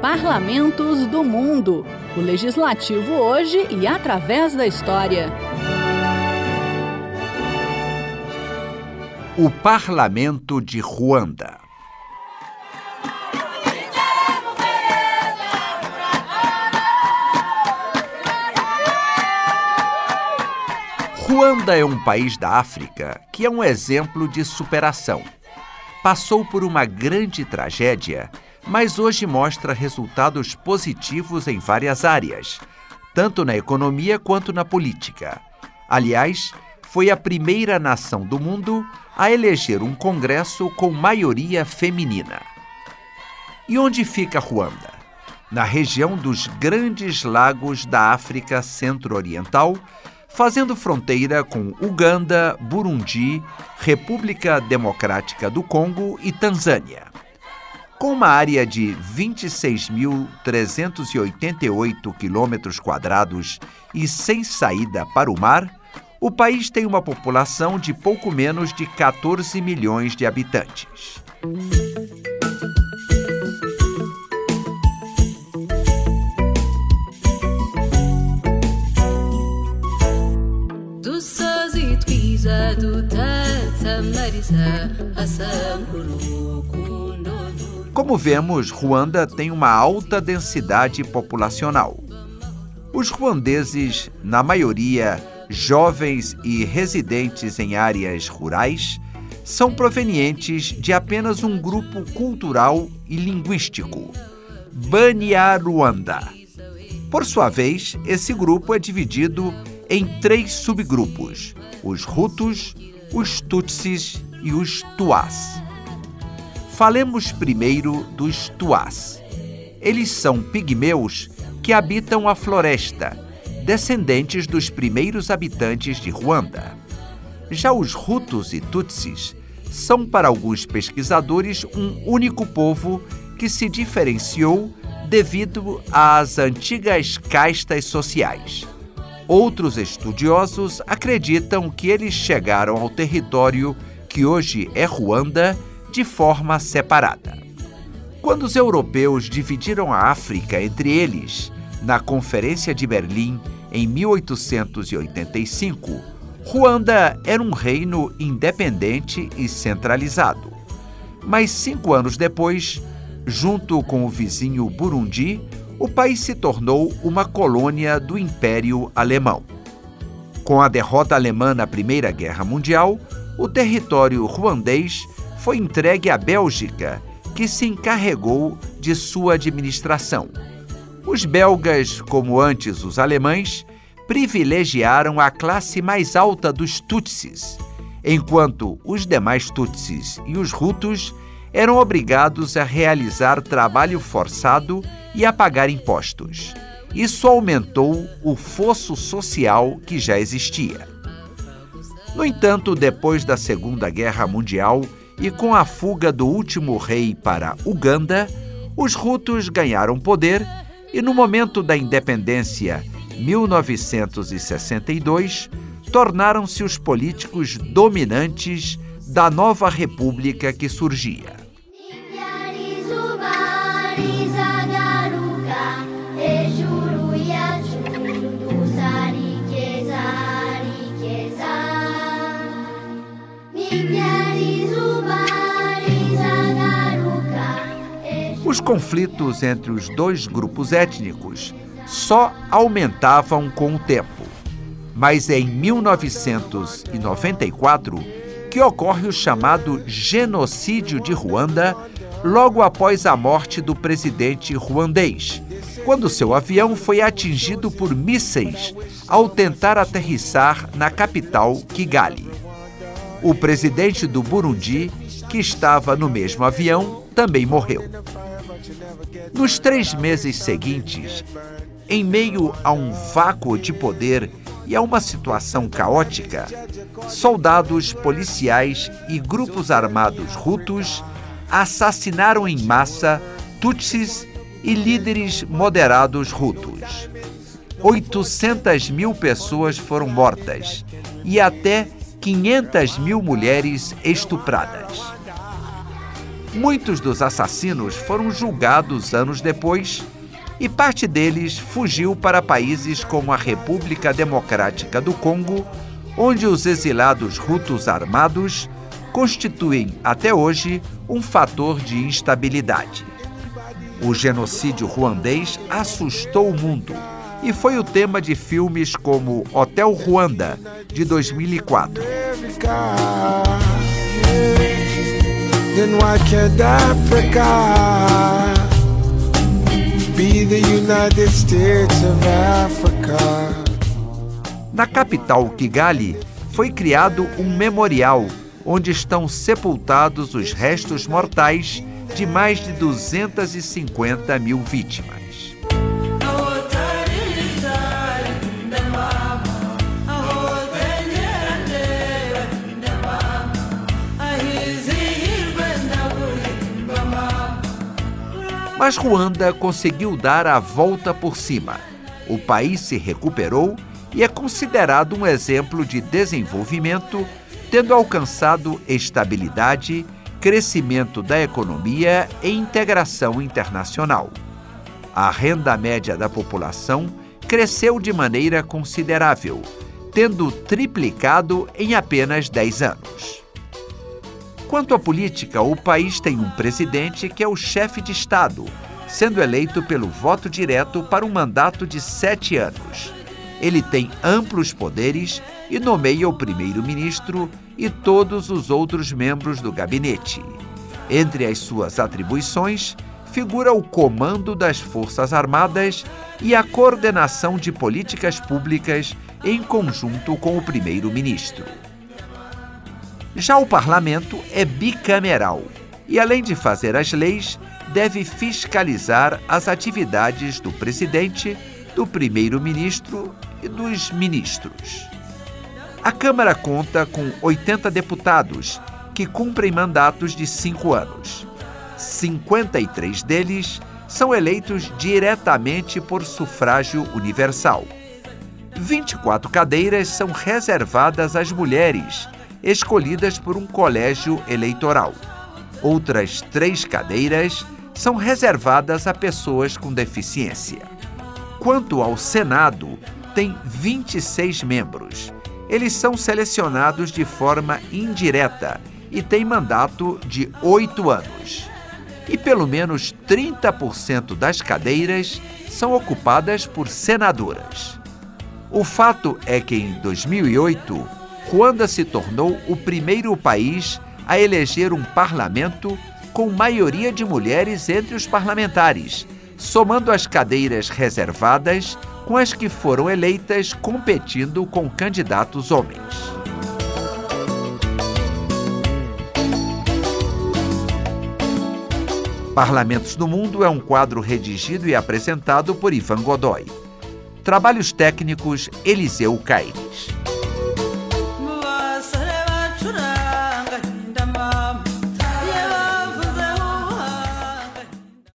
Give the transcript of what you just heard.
Parlamentos do Mundo. O legislativo hoje e através da história. O Parlamento de Ruanda. Ruanda é um país da África que é um exemplo de superação. Passou por uma grande tragédia, mas hoje mostra resultados positivos em várias áreas, tanto na economia quanto na política. Aliás, foi a primeira nação do mundo a eleger um congresso com maioria feminina. E onde fica Ruanda? Na região dos Grandes Lagos da África Centro-Oriental, fazendo fronteira com Uganda, Burundi, República Democrática do Congo e Tanzânia. Com uma área de 26.388 quilômetros quadrados e sem saída para o mar, o país tem uma população de pouco menos de 14 milhões de habitantes. Como vemos, Ruanda tem uma alta densidade populacional. Os ruandeses, na maioria jovens e residentes em áreas rurais, são provenientes de apenas um grupo cultural e linguístico, Banyarwanda. Por sua vez, esse grupo é dividido em três subgrupos: os Hutus, os Tutsis e os Tuás. Falemos primeiro dos Tuás. Eles são pigmeus que habitam a floresta, descendentes dos primeiros habitantes de Ruanda. Já os Hutus e Tutsis são, para alguns pesquisadores, um único povo que se diferenciou devido às antigas castas sociais. Outros estudiosos acreditam que eles chegaram ao território que hoje é Ruanda de forma separada. Quando os europeus dividiram a África entre eles, na Conferência de Berlim em 1885, Ruanda era um reino independente e centralizado. Mas cinco anos depois, junto com o vizinho Burundi, o país se tornou uma colônia do Império Alemão. Com a derrota alemã na Primeira Guerra Mundial, o território ruandês foi entregue à Bélgica, que se encarregou de sua administração. Os belgas, como antes os alemães, privilegiaram a classe mais alta dos Tutsis, enquanto os demais Tutsis e os Hutus eram obrigados a realizar trabalho forçado e a pagar impostos. Isso aumentou o fosso social que já existia. No entanto, depois da Segunda Guerra Mundial e com a fuga do último rei para Uganda, os Hutus ganharam poder e, no momento da independência, 1962, tornaram-se os políticos dominantes da nova república que surgia. Os conflitos entre os dois grupos étnicos só aumentavam com o tempo. Mas é em 1994 que ocorre o chamado Genocídio de Ruanda, logo após a morte do presidente ruandês, quando seu avião foi atingido por mísseis ao tentar aterrissar na capital Kigali. O presidente do Burundi, que estava no mesmo avião, também morreu. Nos três meses seguintes, em meio a um vácuo de poder e a uma situação caótica, soldados policiais e grupos armados rutos assassinaram em massa Tutsis e líderes moderados rutos. 800 mil pessoas foram mortas e até 500 mil mulheres estupradas. Muitos dos assassinos foram julgados anos depois e parte deles fugiu para países como a República Democrática do Congo, onde os exilados rutos armados constituem até hoje um fator de instabilidade. O genocídio ruandês assustou o mundo e foi o tema de filmes como Hotel Ruanda, de 2004. Can't Africa be the United States of Africa? Na capital Kigali, foi criado um memorial onde estão sepultados os restos mortais de mais de 250 mil vítimas. Mas Ruanda conseguiu dar a volta por cima. O país se recuperou e é considerado um exemplo de desenvolvimento, tendo alcançado estabilidade, crescimento da economia e integração internacional. A renda média da população cresceu de maneira considerável, tendo triplicado em apenas 10 anos. Quanto à política, o país tem um presidente que é o chefe de Estado, sendo eleito pelo voto direto para um mandato de sete anos. Ele tem amplos poderes e nomeia o primeiro-ministro e todos os outros membros do gabinete. Entre as suas atribuições, figura o comando das Forças Armadas e a coordenação de políticas públicas em conjunto com o primeiro-ministro. Já o parlamento é bicameral e, além de fazer as leis, deve fiscalizar as atividades do presidente, do primeiro-ministro e dos ministros. A Câmara conta com 80 deputados que cumprem mandatos de cinco anos. 53 deles são eleitos diretamente por sufrágio universal. 24 cadeiras são reservadas às mulheres escolhidas por um colégio eleitoral. Outras três cadeiras são reservadas a pessoas com deficiência. Quanto ao Senado, tem 26 membros. Eles são selecionados de forma indireta e têm mandato de oito anos. E pelo menos 30% das cadeiras são ocupadas por senadoras. O fato é que em 2008, Ruanda se tornou o primeiro país a eleger um parlamento com maioria de mulheres entre os parlamentares, somando as cadeiras reservadas com as que foram eleitas competindo com candidatos homens. Parlamentos do Mundo é um quadro redigido e apresentado por Ivan Godoy. Trabalhos técnicos Eliseu Caire.